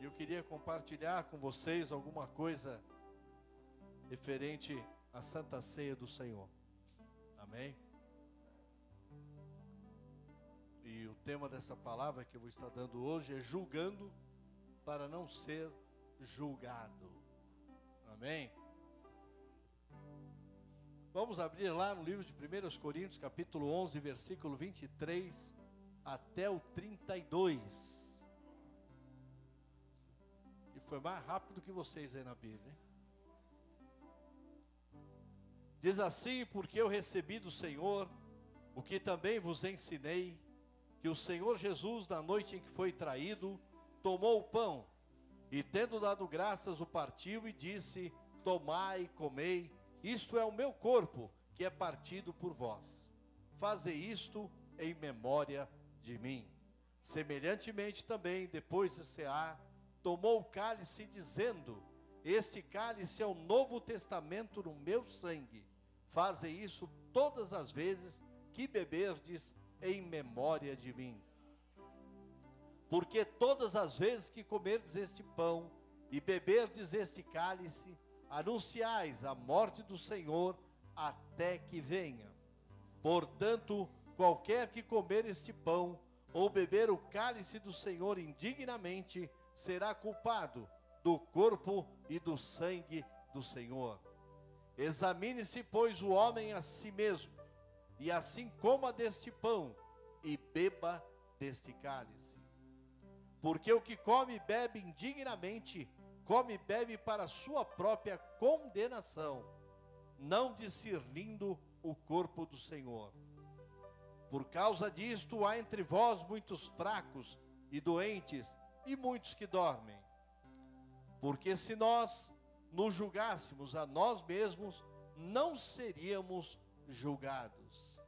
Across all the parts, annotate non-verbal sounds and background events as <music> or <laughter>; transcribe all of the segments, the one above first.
E eu queria compartilhar com vocês alguma coisa referente à Santa Ceia do Senhor. Amém? E o tema dessa palavra que eu vou estar dando hoje é julgando para não ser julgado. Amém? Vamos abrir lá no livro de 1 Coríntios, capítulo 11, versículo 23 até o 32. E foi mais rápido que vocês aí na Bíblia. Hein? Diz assim: Porque eu recebi do Senhor o que também vos ensinei, que o Senhor Jesus, na noite em que foi traído, tomou o pão e, tendo dado graças, o partiu e disse: Tomai comei isto é o meu corpo, que é partido por vós. Fazei isto em memória de mim. Semelhantemente também, depois de cear, tomou o cálice, dizendo: Este cálice é o novo testamento no meu sangue. Fazei isso todas as vezes que beberdes em memória de mim. Porque todas as vezes que comerdes este pão e beberdes este cálice, anunciais a morte do Senhor até que venha. Portanto, qualquer que comer este pão ou beber o cálice do Senhor indignamente, será culpado do corpo e do sangue do Senhor. Examine-se, pois, o homem a si mesmo, e assim coma deste pão e beba deste cálice. Porque o que come e bebe indignamente, come e bebe para sua própria condenação, não discernindo o corpo do Senhor. Por causa disto, há entre vós muitos fracos e doentes, e muitos que dormem. Porque se nós nos julgássemos a nós mesmos, não seríamos julgados.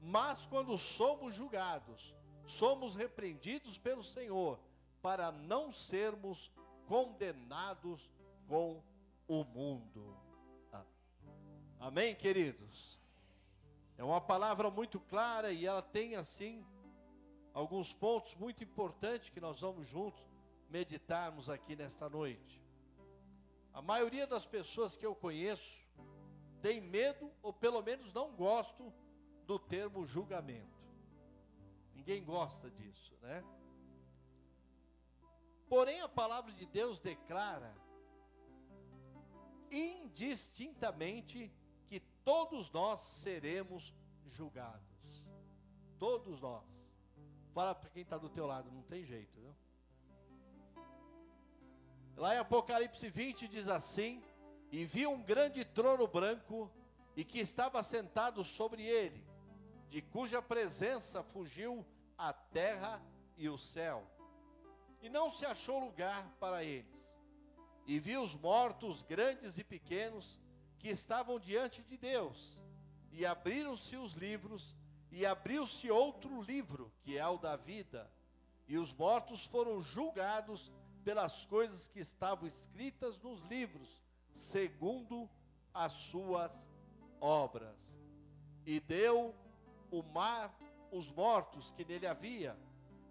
Mas quando somos julgados, somos repreendidos pelo Senhor, para não sermos condenados com o mundo. Amém, queridos? É uma palavra muito clara e ela tem assim alguns pontos muito importantes que nós vamos juntos meditarmos aqui nesta noite. A maioria das pessoas que eu conheço tem medo ou pelo menos não gosto do termo julgamento. Ninguém gosta disso, né? Porém, a palavra de Deus declara indistintamente todos nós seremos julgados. Todos nós. Fala para quem está do teu lado, não tem jeito, viu? Lá em Apocalipse 20 diz assim: E vi um grande trono branco, e que estava sentado sobre ele, de cuja presença fugiu a terra e o céu e não se achou lugar para eles. E viu os mortos, grandes e pequenos, que estavam diante de Deus, e abriram-se os livros, e abriu-se outro livro, que é o da vida, e os mortos foram julgados pelas coisas que estavam escritas nos livros, segundo as suas obras. E deu o mar os mortos que nele havia,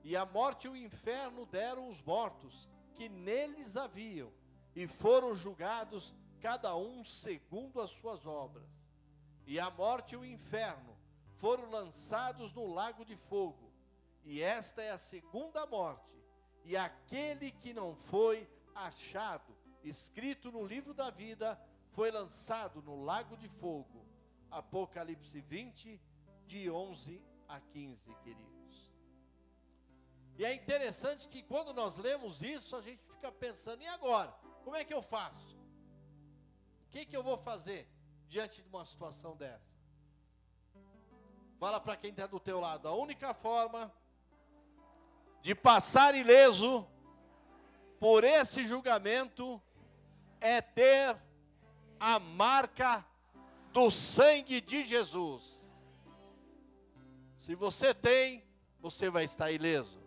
e a morte e o inferno deram os mortos que neles haviam, e foram julgados cada um segundo as suas obras. E a morte e o inferno foram lançados no lago de fogo. E esta é a segunda morte. E aquele que não foi achado, escrito no livro da vida, foi lançado no lago de fogo. Apocalipse 20, de 11 a 15, querido. E é interessante que quando nós lemos isso, a gente fica pensando, e agora? Como é que eu faço? Que, que eu vou fazer diante de uma situação dessa? Fala para quem está do teu lado, a única forma de passar ileso por esse julgamento é ter a marca do sangue de Jesus. Se você tem, você vai estar ileso.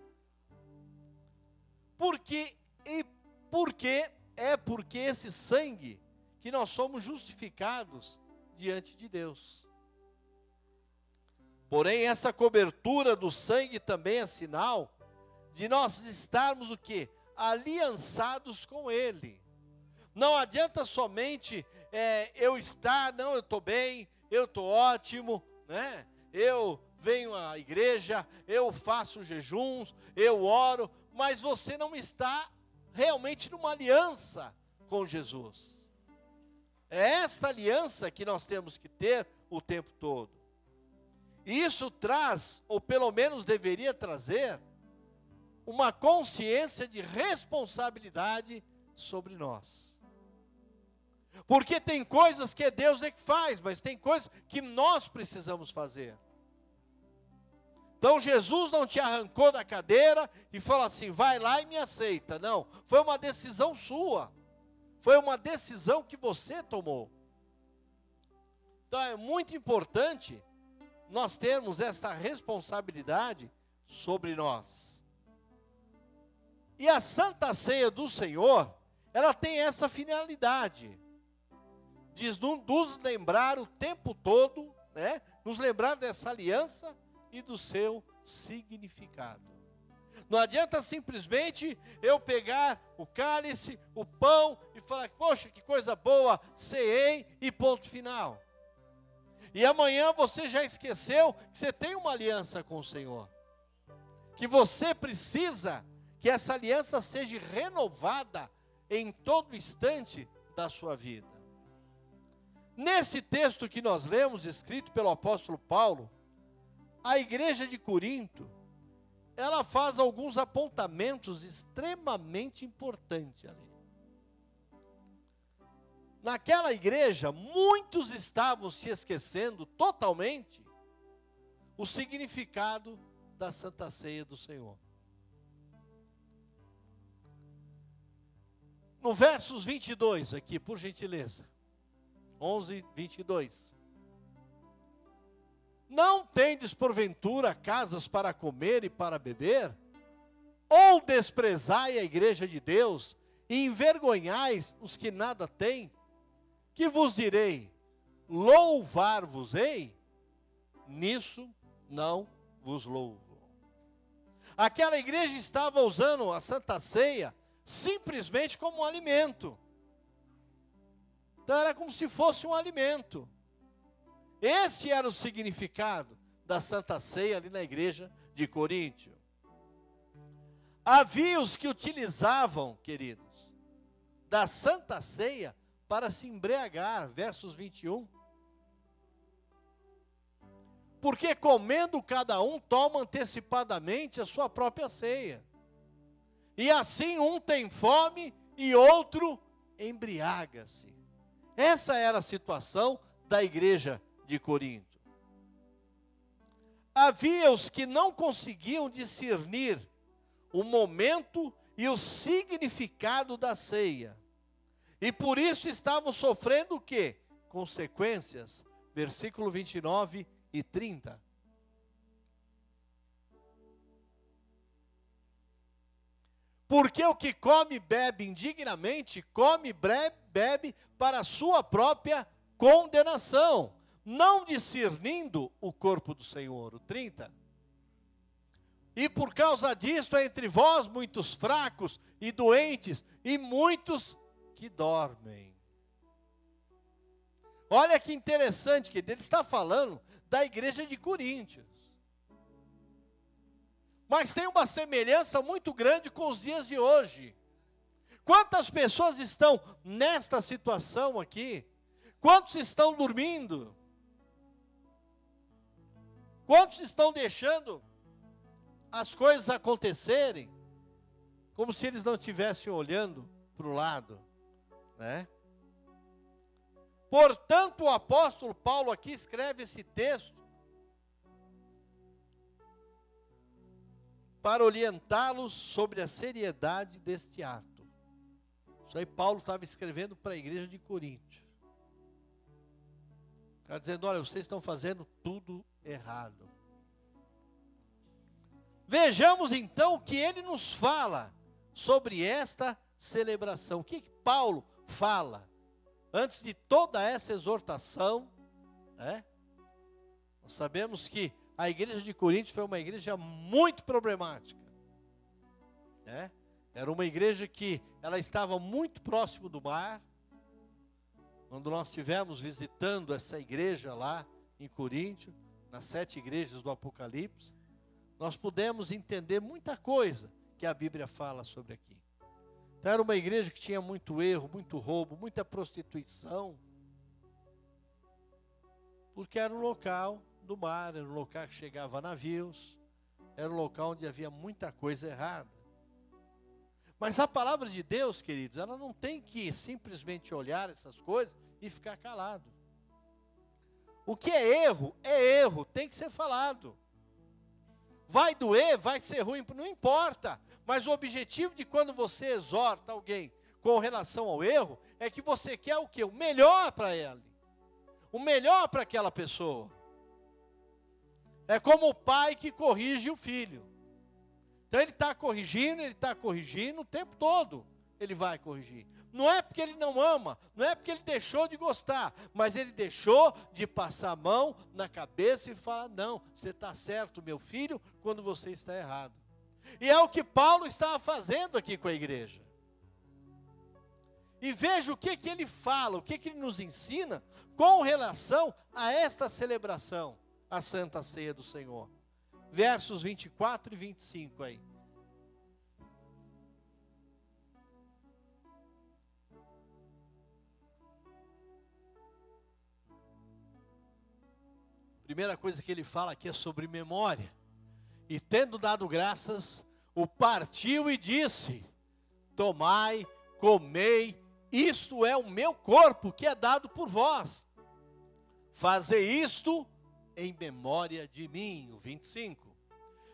Porque e porque é porque esse sangue que nós somos justificados diante de Deus. Porém, essa cobertura do sangue também é sinal de nós estarmos o quê? Aliançados com Ele. Não adianta somente é, eu estar, não, eu estou bem, eu estou ótimo, né? Eu venho à igreja, eu faço jejuns, eu oro, mas você não está realmente numa aliança com Jesus. É esta aliança que nós temos que ter o tempo todo. E isso traz, ou pelo menos deveria trazer, uma consciência de responsabilidade sobre nós. Porque tem coisas que Deus é que faz, mas tem coisas que nós precisamos fazer. Então Jesus não te arrancou da cadeira e falou assim: vai lá e me aceita. Não, foi uma decisão sua. Foi uma decisão que você tomou. Então é muito importante nós termos essa responsabilidade sobre nós. E a Santa Ceia do Senhor, ela tem essa finalidade de nos lembrar o tempo todo, né? Nos lembrar dessa aliança e do seu significado. Não adianta simplesmente eu pegar o cálice, o pão e falar, poxa, que coisa boa, ceei e ponto final. E amanhã você já esqueceu que você tem uma aliança com o Senhor. Que você precisa que essa aliança seja renovada em todo instante da sua vida. Nesse texto que nós lemos, escrito pelo apóstolo Paulo, a igreja de Corinto, ela faz alguns apontamentos extremamente importantes ali. Naquela igreja, muitos estavam se esquecendo totalmente o significado da Santa Ceia do Senhor. No versos 22 aqui, por gentileza. 11, 22. Não tendes porventura casas para comer e para beber? Ou desprezai a igreja de Deus e envergonhais os que nada têm? Que vos direi: louvar-vos-ei? Nisso não vos louvo. Aquela igreja estava usando a Santa Ceia simplesmente como um alimento. Então era como se fosse um alimento. Esse era o significado da Santa Ceia ali na igreja de Coríntio. Havia os que utilizavam, queridos, da Santa Ceia para se embriagar, versos 21. Porque comendo cada um toma antecipadamente a sua própria ceia. E assim um tem fome e outro embriaga-se. Essa era a situação da igreja de Corinto. Havia os que não conseguiam discernir o momento e o significado da ceia. E por isso estavam sofrendo o quê? Consequências. Versículo 29 e 30. Porque o que come e bebe indignamente, come e bebe para sua própria condenação não discernindo o corpo do Senhor. O 30. E por causa disso, entre vós muitos fracos e doentes, e muitos que dormem. Olha que interessante que ele está falando da igreja de Coríntios. Mas tem uma semelhança muito grande com os dias de hoje. Quantas pessoas estão nesta situação aqui? Quantos estão dormindo? Quantos estão deixando as coisas acontecerem como se eles não estivessem olhando para o lado, né? Portanto, o apóstolo Paulo aqui escreve esse texto para orientá-los sobre a seriedade deste ato. Isso aí Paulo estava escrevendo para a igreja de Corinto. Está dizendo: olha, vocês estão fazendo tudo errado. Vejamos então o que ele nos fala sobre esta celebração. O que, Paulo fala antes de toda essa exortação? Né? Nós sabemos que a igreja de Corinto foi uma igreja muito problemática. Era uma igreja que ela estava muito próximo do mar. Quando nós estivemos visitando essa igreja lá em Coríntio, nas sete igrejas do Apocalipse, nós pudemos entender muita coisa que a Bíblia fala sobre aqui. Então, era uma igreja que tinha muito erro, muito roubo, muita prostituição, porque era um local do mar, era um local que chegava navios, era um local onde havia muita coisa errada. Mas a palavra de Deus, queridos, ela não tem que simplesmente olhar essas coisas e ficar calado. O que é erro, é erro, tem que ser falado. Vai doer, vai ser ruim, não importa. Mas o objetivo de quando você exorta alguém com relação ao erro é que você quer o que? O melhor para ela. O melhor para aquela pessoa. É como o pai que corrige o filho. Então ele está corrigindo, ele está corrigindo o tempo todo. Ele vai corrigir. Não é porque ele não ama, não é porque ele deixou de gostar, mas ele deixou de passar a mão na cabeça e falar: não, você está certo, meu filho, quando você está errado. E é o que Paulo estava fazendo aqui com a igreja. E veja o que, que ele fala, o que, que ele nos ensina com relação a esta celebração, a Santa Ceia do Senhor. Versos 24 e 25 aí. Primeira coisa que ele fala aqui é sobre memória. E tendo dado graças, o partiu e disse: Tomai, comei, isto é o meu corpo que é dado por vós. Fazei isto em memória de mim. O 25.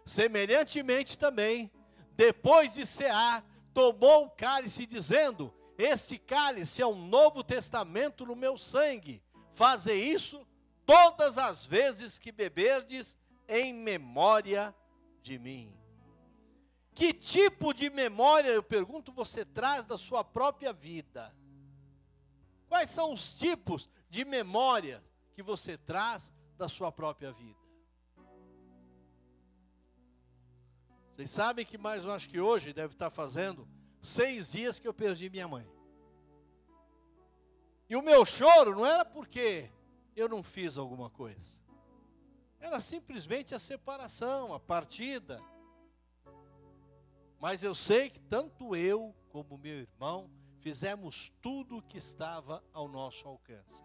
Semelhantemente também, depois de cear, tomou o cálice, dizendo: Este cálice é um novo testamento no meu sangue. Fazei isso todas as vezes que beberdes, em memória de mim. Que tipo de memória, eu pergunto, você traz da sua própria vida? Quais são os tipos de memória que você traz da sua própria vida? Vocês sabem que mais, eu acho que hoje deve estar fazendo seis dias que eu perdi minha mãe. E o meu choro não era porque eu não fiz alguma coisa. Era simplesmente a separação, a partida. Mas eu sei que tanto eu como meu irmão fizemos tudo o que estava ao nosso alcance.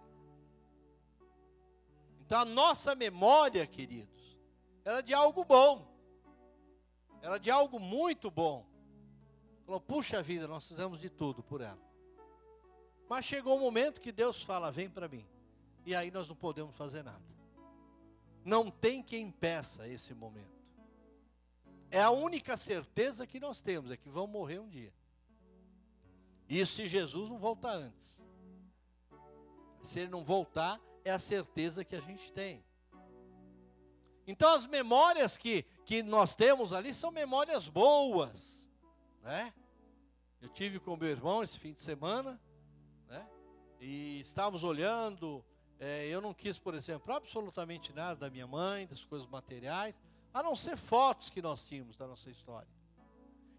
Então a nossa memória, queridos, era de algo bom. Era de algo muito bom. Falou, puxa vida, nós fizemos de tudo por ela. Mas chegou o um momento que Deus fala: vem para mim e aí nós não podemos fazer nada. Não tem quem impeça esse momento. É a única certeza que nós temos, é que vão morrer um dia. Isso se Jesus não voltar antes. Se ele não voltar, é a certeza que a gente tem. Então as memórias que, que nós temos ali são memórias boas, né? Eu tive com meu irmão esse fim de semana, né? E estávamos olhando é, eu não quis, por exemplo, absolutamente nada da minha mãe, das coisas materiais, a não ser fotos que nós tínhamos da nossa história.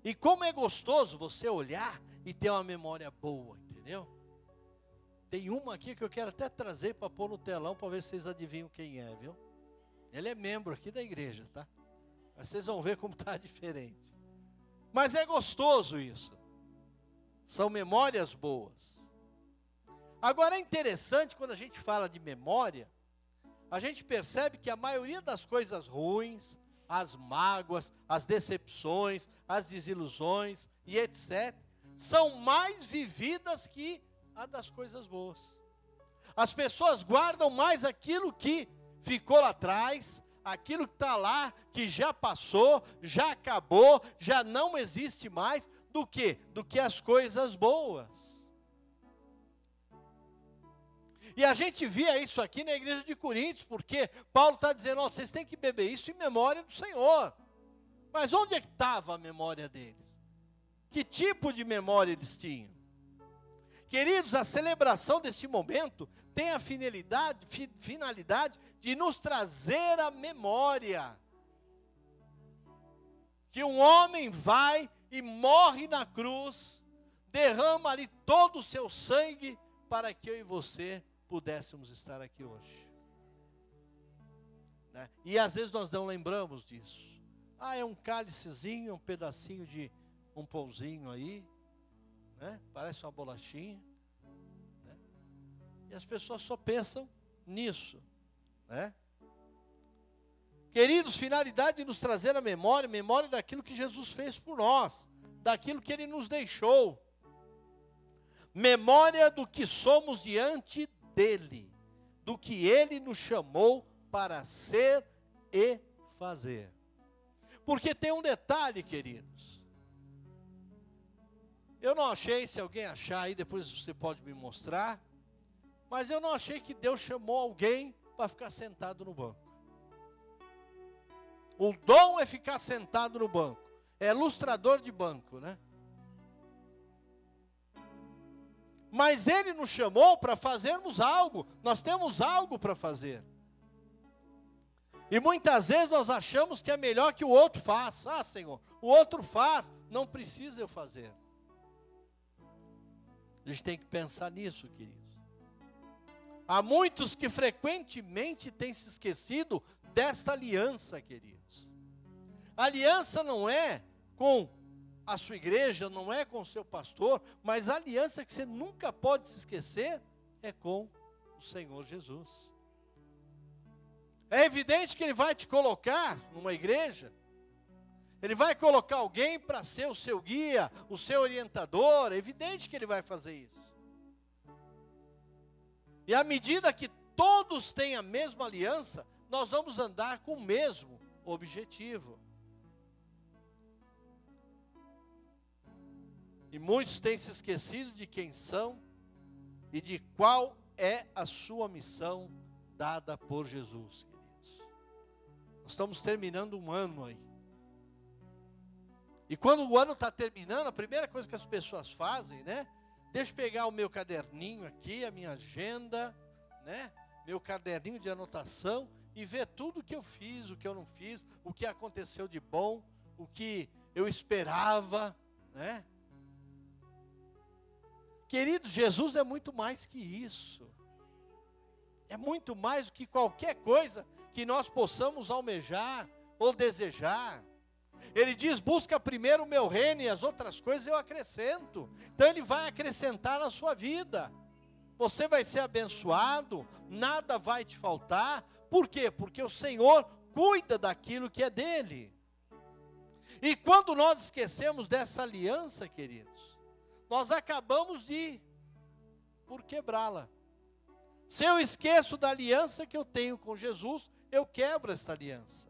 E como é gostoso você olhar e ter uma memória boa, entendeu? Tem uma aqui que eu quero até trazer para pôr no telão para ver se vocês adivinham quem é, viu? Ele é membro aqui da igreja, tá? Mas vocês vão ver como está <laughs> diferente. Mas é gostoso isso. São memórias boas. Agora é interessante quando a gente fala de memória, a gente percebe que a maioria das coisas ruins, as mágoas, as decepções, as desilusões e etc., são mais vividas que a das coisas boas. As pessoas guardam mais aquilo que ficou lá atrás, aquilo que está lá, que já passou, já acabou, já não existe mais, do que? Do que as coisas boas. E a gente via isso aqui na igreja de Coríntios, porque Paulo está dizendo: oh, vocês têm que beber isso em memória do Senhor. Mas onde é estava a memória deles? Que tipo de memória eles tinham? Queridos, a celebração desse momento tem a finalidade, finalidade de nos trazer a memória que um homem vai e morre na cruz, derrama ali todo o seu sangue para que eu e você pudéssemos estar aqui hoje. Né? E às vezes nós não lembramos disso. Ah, é um cálicezinho, um pedacinho de um pãozinho aí, né? parece uma bolachinha. Né? E as pessoas só pensam nisso. Né? Queridos, finalidade de nos trazer a memória, memória daquilo que Jesus fez por nós, daquilo que Ele nos deixou, memória do que somos diante dEle, do que Ele nos chamou para ser e fazer. Porque tem um detalhe, queridos. Eu não achei, se alguém achar aí, depois você pode me mostrar. Mas eu não achei que Deus chamou alguém para ficar sentado no banco. O dom é ficar sentado no banco. É ilustrador de banco, né? Mas ele nos chamou para fazermos algo. Nós temos algo para fazer. E muitas vezes nós achamos que é melhor que o outro faça. Ah, Senhor, o outro faz, não precisa eu fazer. A gente tem que pensar nisso, queridos. Há muitos que frequentemente têm se esquecido desta aliança, queridos. A aliança não é com a sua igreja, não é com o seu pastor, mas a aliança que você nunca pode se esquecer é com o Senhor Jesus. É evidente que ele vai te colocar numa igreja, ele vai colocar alguém para ser o seu guia, o seu orientador, é evidente que ele vai fazer isso. E à medida que todos têm a mesma aliança, nós vamos andar com o mesmo objetivo. E muitos têm se esquecido de quem são e de qual é a sua missão dada por Jesus. Nós estamos terminando um ano aí. E quando o ano está terminando, a primeira coisa que as pessoas fazem, né? Deixa eu pegar o meu caderninho aqui, a minha agenda, né? Meu caderninho de anotação e ver tudo o que eu fiz, o que eu não fiz, o que aconteceu de bom, o que eu esperava, né? Queridos, Jesus é muito mais que isso. É muito mais do que qualquer coisa que nós possamos almejar ou desejar. Ele diz: busca primeiro o meu reino e as outras coisas eu acrescento. Então ele vai acrescentar na sua vida. Você vai ser abençoado, nada vai te faltar. Por quê? Porque o Senhor cuida daquilo que é dele. E quando nós esquecemos dessa aliança, queridos, nós acabamos de por quebrá-la. Se eu esqueço da aliança que eu tenho com Jesus, eu quebro esta aliança.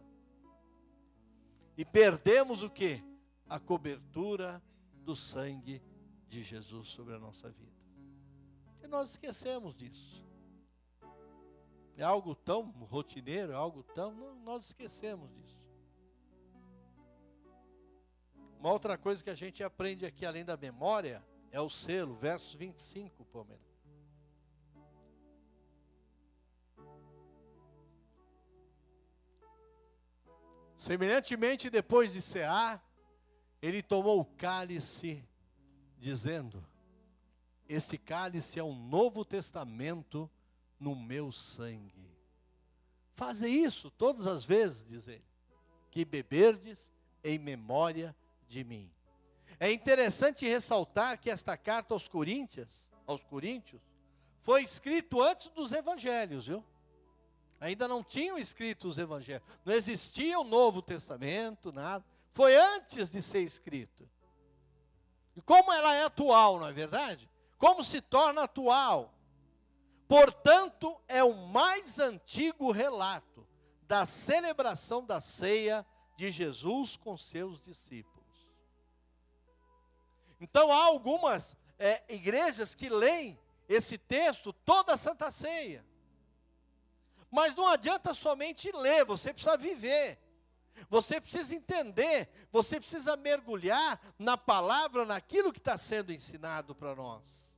E perdemos o que? A cobertura do sangue de Jesus sobre a nossa vida. E nós esquecemos disso. É algo tão rotineiro, é algo tão. Não, nós esquecemos disso. Uma outra coisa que a gente aprende aqui, além da memória, é o selo, versos 25, Palmeiras. Semelhantemente, depois de cear, ele tomou o cálice, dizendo: Esse cálice é um novo testamento no meu sangue. Faze isso todas as vezes, diz ele, que beberdes em memória de mim. É interessante ressaltar que esta carta aos Coríntios, aos Coríntios, foi escrito antes dos evangelhos, viu? Ainda não tinham escrito os evangelhos. Não existia o Novo Testamento, nada. Foi antes de ser escrito. E como ela é atual, não é verdade? Como se torna atual? Portanto, é o mais antigo relato da celebração da ceia de Jesus com seus discípulos. Então, há algumas é, igrejas que leem esse texto toda a Santa Ceia. Mas não adianta somente ler, você precisa viver. Você precisa entender, você precisa mergulhar na palavra, naquilo que está sendo ensinado para nós.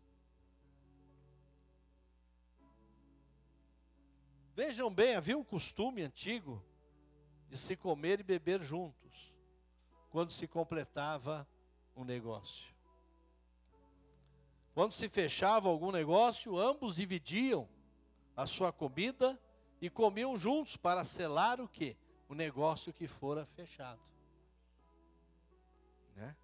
Vejam bem, havia um costume antigo de se comer e beber juntos, quando se completava um negócio. Quando se fechava algum negócio, ambos dividiam a sua comida e comiam juntos para selar o que? O negócio que fora fechado. Né?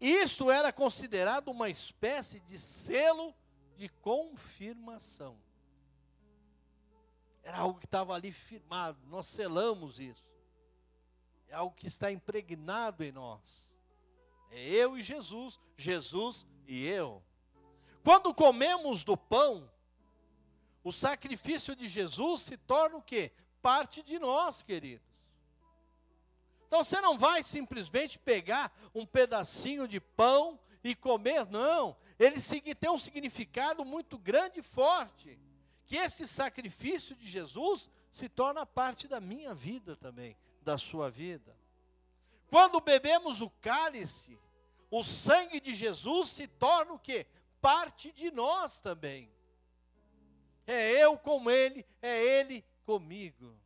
Isto era considerado uma espécie de selo de confirmação. Era algo que estava ali firmado, nós selamos isso. É algo que está impregnado em nós. É eu e Jesus, Jesus e eu. Quando comemos do pão, o sacrifício de Jesus se torna o quê? Parte de nós, queridos. Então você não vai simplesmente pegar um pedacinho de pão e comer, não. Ele tem um significado muito grande e forte que esse sacrifício de Jesus se torna parte da minha vida também, da sua vida. Quando bebemos o cálice, o sangue de Jesus se torna o quê? Parte de nós também. É eu com ele, é ele comigo.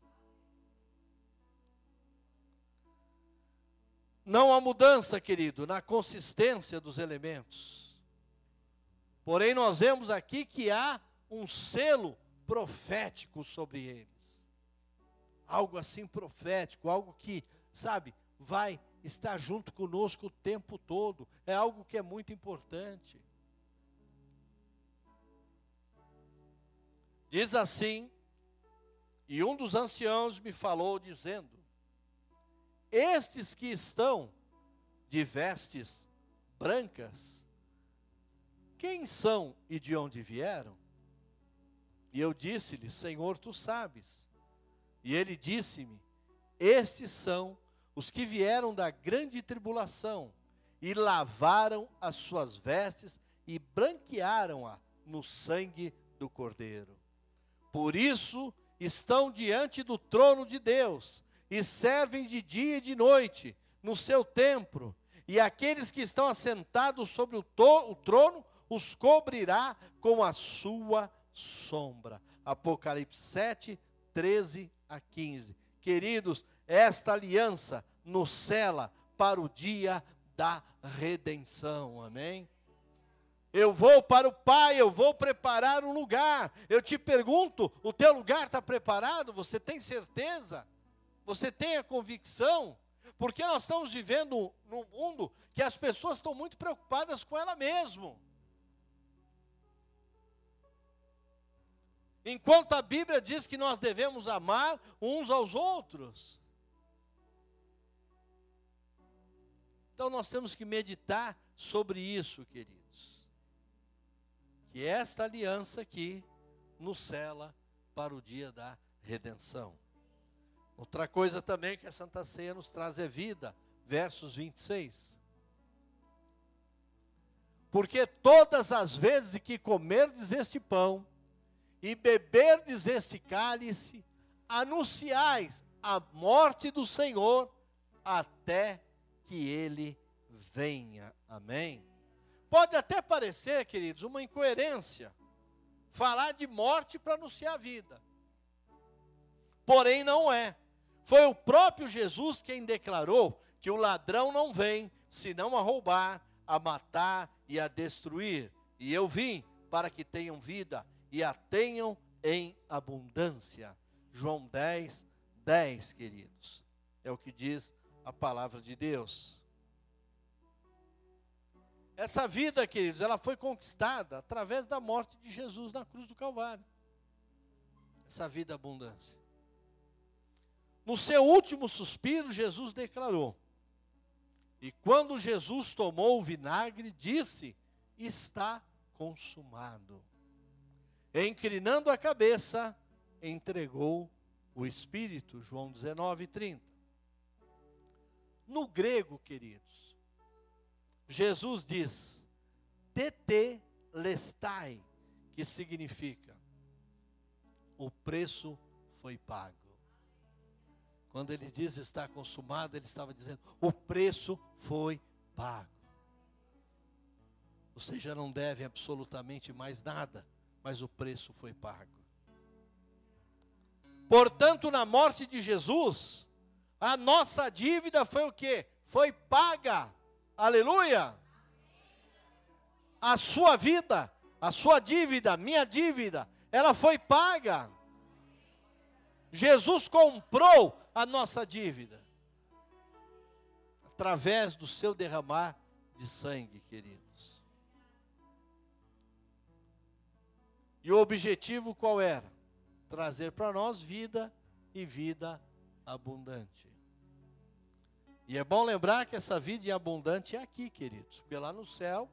Não há mudança, querido, na consistência dos elementos. Porém, nós vemos aqui que há um selo profético sobre eles. Algo assim profético, algo que, sabe, vai estar junto conosco o tempo todo. É algo que é muito importante. Diz assim, e um dos anciãos me falou, dizendo: Estes que estão de vestes brancas, quem são e de onde vieram? E eu disse-lhe: Senhor, tu sabes. E ele disse-me: Estes são os que vieram da grande tribulação e lavaram as suas vestes e branquearam-a no sangue do Cordeiro. Por isso estão diante do trono de Deus e servem de dia e de noite no seu templo, e aqueles que estão assentados sobre o, o trono os cobrirá com a sua sombra. Apocalipse 7, 13 a 15. Queridos, esta aliança nos cela para o dia da redenção. Amém? Eu vou para o Pai, eu vou preparar um lugar. Eu te pergunto: o teu lugar está preparado? Você tem certeza? Você tem a convicção? Porque nós estamos vivendo num mundo que as pessoas estão muito preocupadas com ela mesmo. Enquanto a Bíblia diz que nós devemos amar uns aos outros. Então nós temos que meditar sobre isso, queridos. Que esta aliança aqui nos cela para o dia da redenção. Outra coisa também que a Santa Ceia nos traz é vida, versos 26. Porque todas as vezes que comerdes este pão e beberdes este cálice, anunciais a morte do Senhor até que ele venha. Amém? Pode até parecer, queridos, uma incoerência falar de morte para anunciar a vida. Porém, não é. Foi o próprio Jesus quem declarou que o ladrão não vem senão a roubar, a matar e a destruir. E eu vim para que tenham vida e a tenham em abundância. João 10, 10, queridos. É o que diz a palavra de Deus. Essa vida, queridos, ela foi conquistada através da morte de Jesus na cruz do Calvário. Essa vida abundância. No seu último suspiro, Jesus declarou: E quando Jesus tomou o vinagre, disse: Está consumado inclinando a cabeça, entregou o Espírito. João 19, 30. No grego, queridos, Jesus diz, tete lestai, que significa, o preço foi pago. Quando ele diz está consumado, ele estava dizendo, o preço foi pago. Você já não deve absolutamente mais nada mas o preço foi pago. Portanto, na morte de Jesus, a nossa dívida foi o que? Foi paga. Aleluia! A sua vida, a sua dívida, minha dívida, ela foi paga. Jesus comprou a nossa dívida através do seu derramar de sangue, queridos. E o objetivo qual era? Trazer para nós vida e vida abundante. E é bom lembrar que essa vida abundante é aqui, queridos, porque lá no céu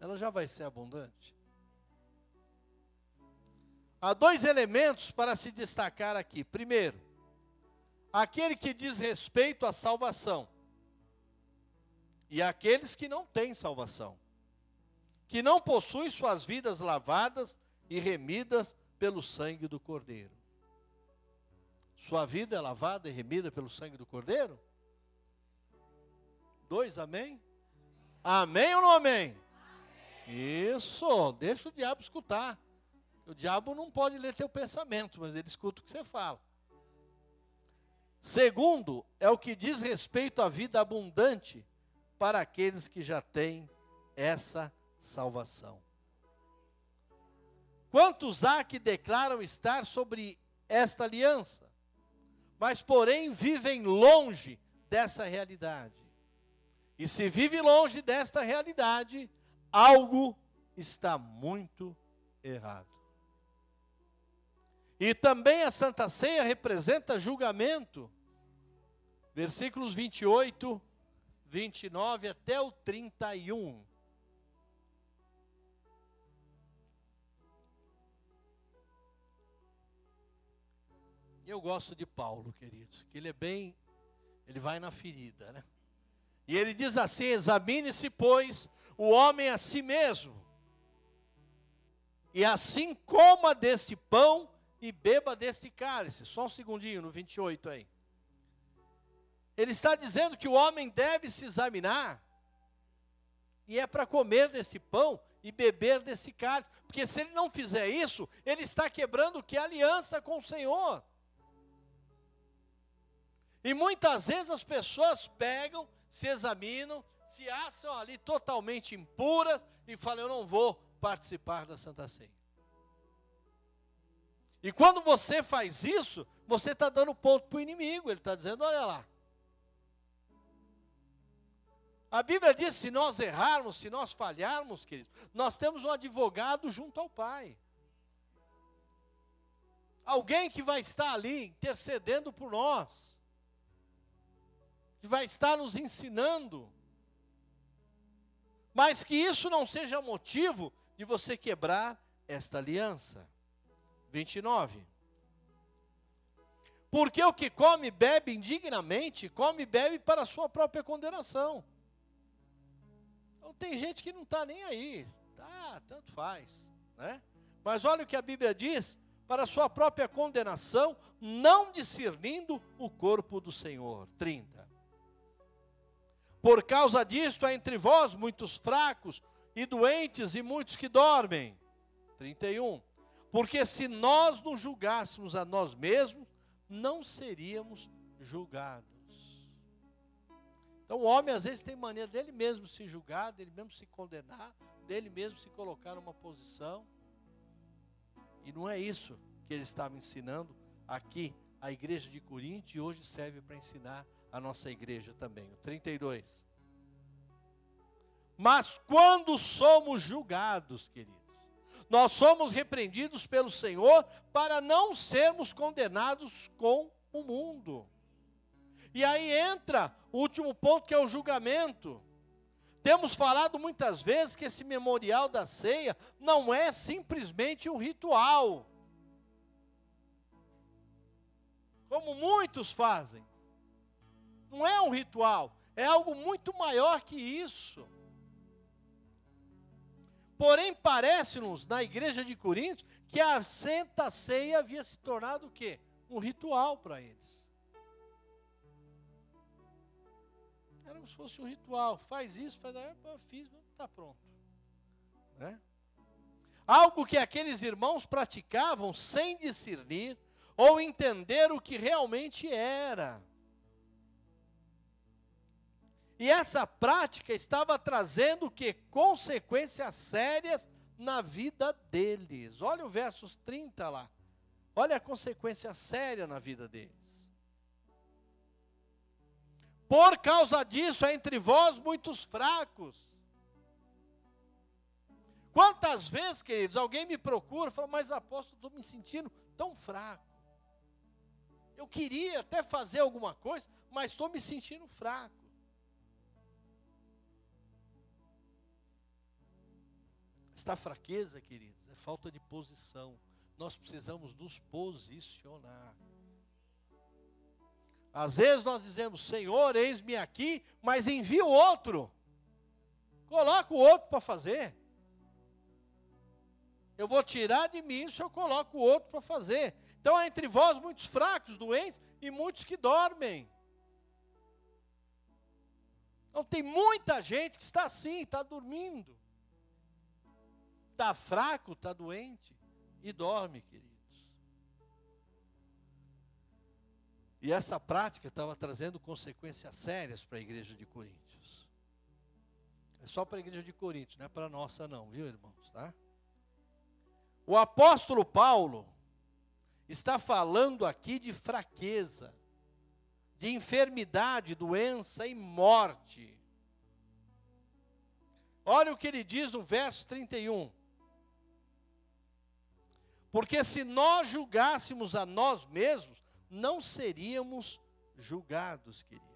ela já vai ser abundante. Há dois elementos para se destacar aqui. Primeiro, aquele que diz respeito à salvação, e aqueles que não têm salvação, que não possuem suas vidas lavadas e remidas pelo sangue do Cordeiro. Sua vida é lavada e remida pelo sangue do Cordeiro? Dois, amém? Amém ou não amém? Isso, deixa o diabo escutar. O diabo não pode ler teu pensamento, mas ele escuta o que você fala. Segundo, é o que diz respeito à vida abundante para aqueles que já têm essa salvação. Quantos há que declaram estar sobre esta aliança, mas porém vivem longe dessa realidade? E se vive longe desta realidade, algo está muito errado. E também a Santa Ceia representa julgamento. Versículos 28, 29 até o 31. Eu gosto de Paulo, queridos, que ele é bem, ele vai na ferida, né? E ele diz assim: examine-se, pois, o homem a si mesmo, e assim coma deste pão e beba deste cálice. Só um segundinho, no 28 aí. Ele está dizendo que o homem deve se examinar, e é para comer desse pão e beber desse cálice, porque se ele não fizer isso, ele está quebrando que? Aliança com o Senhor. E muitas vezes as pessoas pegam se examinam, se acham ali totalmente impuras e falam: Eu não vou participar da Santa Ceia. E quando você faz isso, você está dando ponto para o inimigo, ele está dizendo: Olha lá. A Bíblia diz: se nós errarmos, se nós falharmos, queridos, nós temos um advogado junto ao Pai. Alguém que vai estar ali intercedendo por nós vai estar nos ensinando. Mas que isso não seja motivo de você quebrar esta aliança. 29. Porque o que come e bebe indignamente, come e bebe para a sua própria condenação. Então tem gente que não está nem aí. Tá, tanto faz. Né? Mas olha o que a Bíblia diz: para a sua própria condenação, não discernindo o corpo do Senhor. 30. Por causa disto há entre vós muitos fracos e doentes e muitos que dormem. 31. Porque se nós nos julgássemos a nós mesmos, não seríamos julgados. Então o homem às vezes tem maneira dele mesmo se julgar, dele mesmo se condenar, dele mesmo se colocar numa posição. E não é isso que ele estava ensinando aqui, a igreja de Corinto, e hoje serve para ensinar a nossa igreja também. O 32. Mas quando somos julgados, queridos, nós somos repreendidos pelo Senhor para não sermos condenados com o mundo. E aí entra o último ponto que é o julgamento. Temos falado muitas vezes que esse memorial da ceia não é simplesmente um ritual. Como muitos fazem não é um ritual, é algo muito maior que isso. Porém, parece-nos, na igreja de Corinto, que a Santa Ceia havia se tornado o quê? Um ritual para eles. Era como se fosse um ritual. Faz isso, faz aquilo, fiz, está pronto. Né? Algo que aqueles irmãos praticavam sem discernir ou entender o que realmente era. E essa prática estava trazendo que consequências sérias na vida deles. Olha o versos 30 lá. Olha a consequência séria na vida deles. Por causa disso, há entre vós muitos fracos. Quantas vezes, queridos, alguém me procura e fala, mas apóstolo, estou me sentindo tão fraco. Eu queria até fazer alguma coisa, mas estou me sentindo fraco. Esta fraqueza, queridos, é falta de posição. Nós precisamos nos posicionar. Às vezes nós dizemos, Senhor, eis-me aqui, mas envia o outro. Coloca o outro para fazer. Eu vou tirar de mim isso, eu coloco o outro para fazer. Então há entre vós muitos fracos, doentes e muitos que dormem. Então tem muita gente que está assim, está dormindo. Está fraco, está doente e dorme, queridos. E essa prática estava trazendo consequências sérias para a igreja de Coríntios. É só para a igreja de Coríntios, não é para a nossa não, viu, irmãos, tá? O apóstolo Paulo está falando aqui de fraqueza, de enfermidade, doença e morte. Olha o que ele diz no verso 31. Porque se nós julgássemos a nós mesmos, não seríamos julgados, queridos.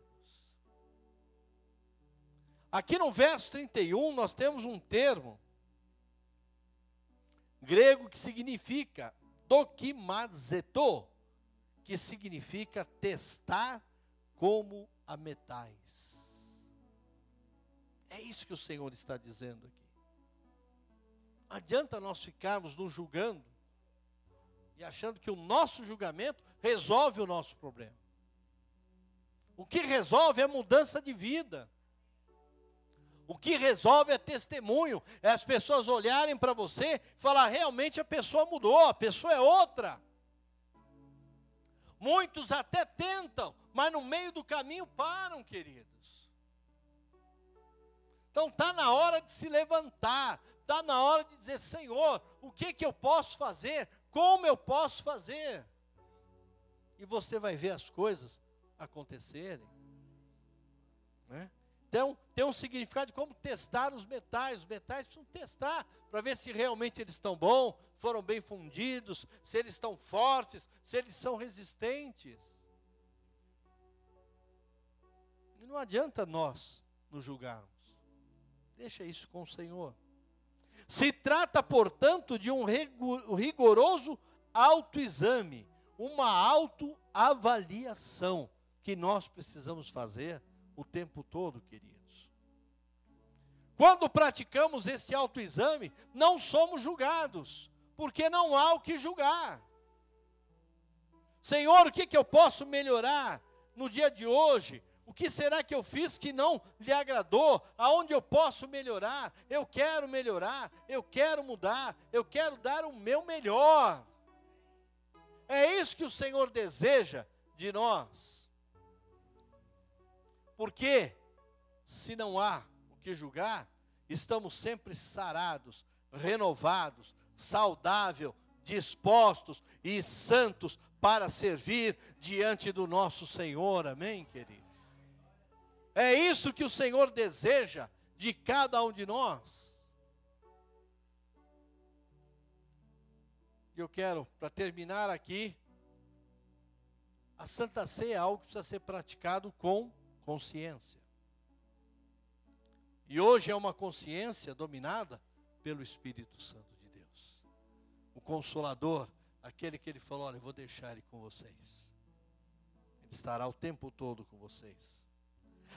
Aqui no verso 31, nós temos um termo grego que significa dokimazeto, que significa testar como a metais. É isso que o Senhor está dizendo aqui. Adianta nós ficarmos nos julgando e achando que o nosso julgamento resolve o nosso problema. O que resolve é mudança de vida. O que resolve é testemunho, é as pessoas olharem para você e falar: realmente a pessoa mudou, a pessoa é outra. Muitos até tentam, mas no meio do caminho param, queridos. Então está na hora de se levantar, está na hora de dizer: Senhor, o que, que eu posso fazer? Como eu posso fazer? E você vai ver as coisas acontecerem. Né? Então, tem um significado de como testar os metais. Os metais precisam testar para ver se realmente eles estão bons, foram bem fundidos, se eles estão fortes, se eles são resistentes. E não adianta nós nos julgarmos. Deixa isso com o Senhor. Se trata, portanto, de um rigoroso autoexame, uma autoavaliação que nós precisamos fazer o tempo todo, queridos. Quando praticamos esse autoexame, não somos julgados, porque não há o que julgar. Senhor, o que, que eu posso melhorar no dia de hoje? O que será que eu fiz que não lhe agradou? Aonde eu posso melhorar? Eu quero melhorar, eu quero mudar, eu quero dar o meu melhor. É isso que o Senhor deseja de nós. Porque, se não há o que julgar, estamos sempre sarados, renovados, saudáveis, dispostos e santos para servir diante do nosso Senhor. Amém, queridos? É isso que o Senhor deseja de cada um de nós. E eu quero, para terminar aqui, a Santa Ceia é algo que precisa ser praticado com consciência. E hoje é uma consciência dominada pelo Espírito Santo de Deus. O consolador, aquele que ele falou: Olha, eu vou deixar ele com vocês. Ele estará o tempo todo com vocês.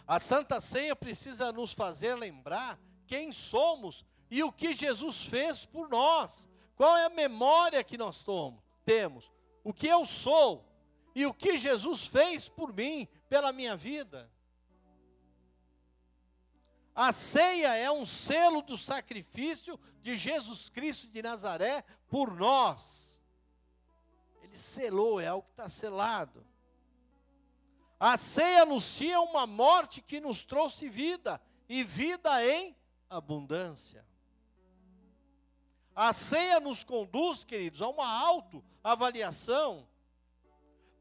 A Santa Ceia precisa nos fazer lembrar quem somos e o que Jesus fez por nós. Qual é a memória que nós tomos, temos? O que eu sou e o que Jesus fez por mim, pela minha vida. A ceia é um selo do sacrifício de Jesus Cristo de Nazaré por nós. Ele selou, é algo que está selado. A ceia anuncia uma morte que nos trouxe vida, e vida em abundância. A ceia nos conduz, queridos, a uma autoavaliação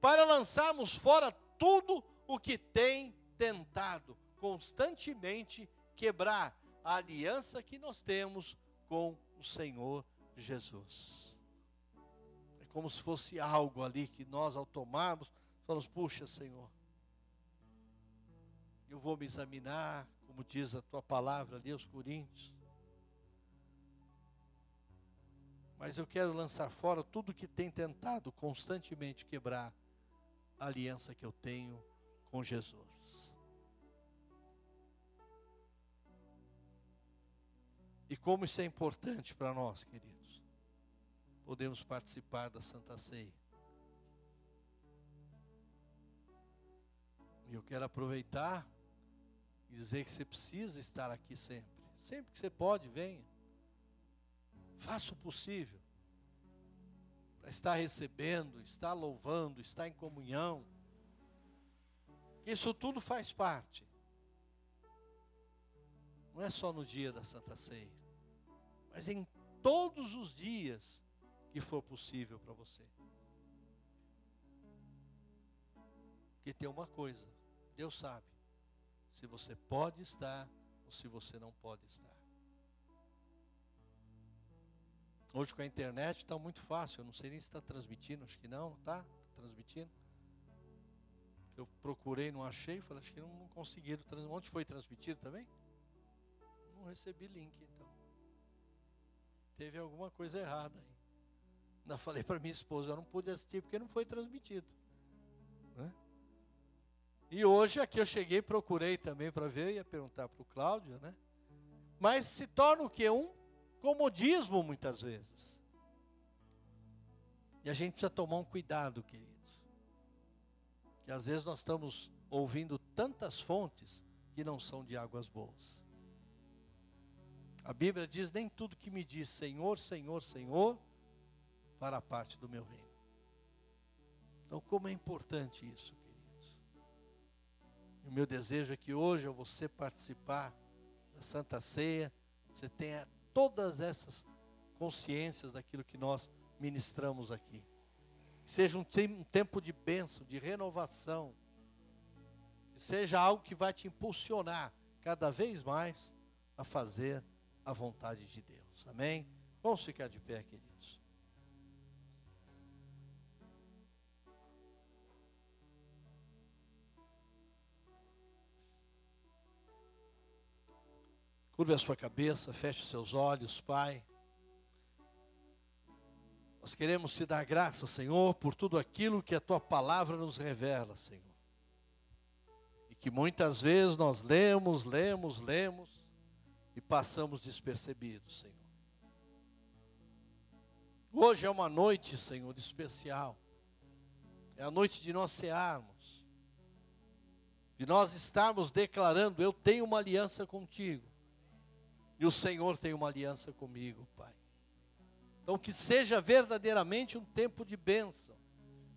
para lançarmos fora tudo o que tem tentado constantemente quebrar a aliança que nós temos com o Senhor Jesus. É como se fosse algo ali que nós, ao tomarmos, falamos: puxa, Senhor, eu vou me examinar, como diz a tua palavra ali aos Coríntios. Mas eu quero lançar fora tudo que tem tentado constantemente quebrar a aliança que eu tenho com Jesus. E como isso é importante para nós, queridos. Podemos participar da Santa Ceia. E eu quero aproveitar dizer que você precisa estar aqui sempre. Sempre que você pode, venha. Faça o possível para estar recebendo, estar louvando, estar em comunhão. Isso tudo faz parte. Não é só no dia da Santa Ceia, mas em todos os dias que for possível para você. Porque tem uma coisa, Deus sabe se você pode estar ou se você não pode estar. Hoje com a internet está muito fácil, eu não sei nem se está transmitindo, acho que não, tá? Está transmitindo. Eu procurei, não achei, falei, acho que não, não conseguiram. Onde foi transmitido também? Não recebi link, então. Teve alguma coisa errada aí. Ainda falei para minha esposa, eu não pude assistir porque não foi transmitido. Né? E hoje aqui eu cheguei, procurei também para ver, ia perguntar para o Cláudio, né? Mas se torna o que? Um comodismo muitas vezes. E a gente precisa tomar um cuidado, queridos. Que às vezes nós estamos ouvindo tantas fontes que não são de águas boas. A Bíblia diz: nem tudo que me diz Senhor, Senhor, Senhor, para a parte do meu reino. Então, como é importante isso, o meu desejo é que hoje, ao você participar da Santa Ceia, você tenha todas essas consciências daquilo que nós ministramos aqui. Que seja um, um tempo de bênção, de renovação. Que seja algo que vai te impulsionar cada vez mais a fazer a vontade de Deus. Amém? Vamos ficar de pé, querido. Curve a sua cabeça, feche seus olhos, Pai. Nós queremos te dar graça, Senhor, por tudo aquilo que a tua palavra nos revela, Senhor. E que muitas vezes nós lemos, lemos, lemos e passamos despercebidos, Senhor. Hoje é uma noite, Senhor, especial. É a noite de nós cearmos. De nós estarmos declarando: Eu tenho uma aliança contigo. E o Senhor tem uma aliança comigo, Pai. Então, que seja verdadeiramente um tempo de bênção,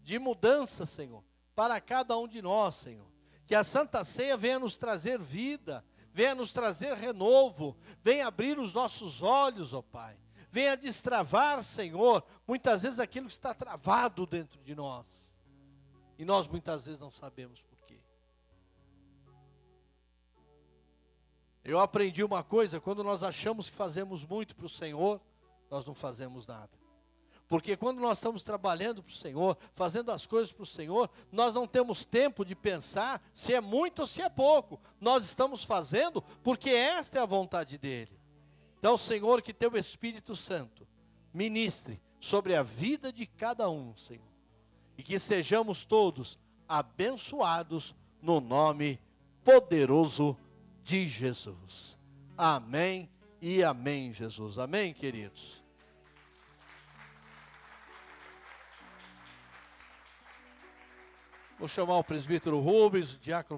de mudança, Senhor, para cada um de nós, Senhor. Que a Santa Ceia venha nos trazer vida, venha nos trazer renovo, venha abrir os nossos olhos, ó Pai. Venha destravar, Senhor, muitas vezes aquilo que está travado dentro de nós. E nós muitas vezes não sabemos Eu aprendi uma coisa: quando nós achamos que fazemos muito para o Senhor, nós não fazemos nada. Porque quando nós estamos trabalhando para o Senhor, fazendo as coisas para o Senhor, nós não temos tempo de pensar se é muito ou se é pouco. Nós estamos fazendo porque esta é a vontade dEle. Então, Senhor, que Teu Espírito Santo ministre sobre a vida de cada um, Senhor. E que sejamos todos abençoados no nome poderoso de de Jesus. Amém e amém, Jesus. Amém, queridos. Vou chamar o presbítero Rubens, o diácono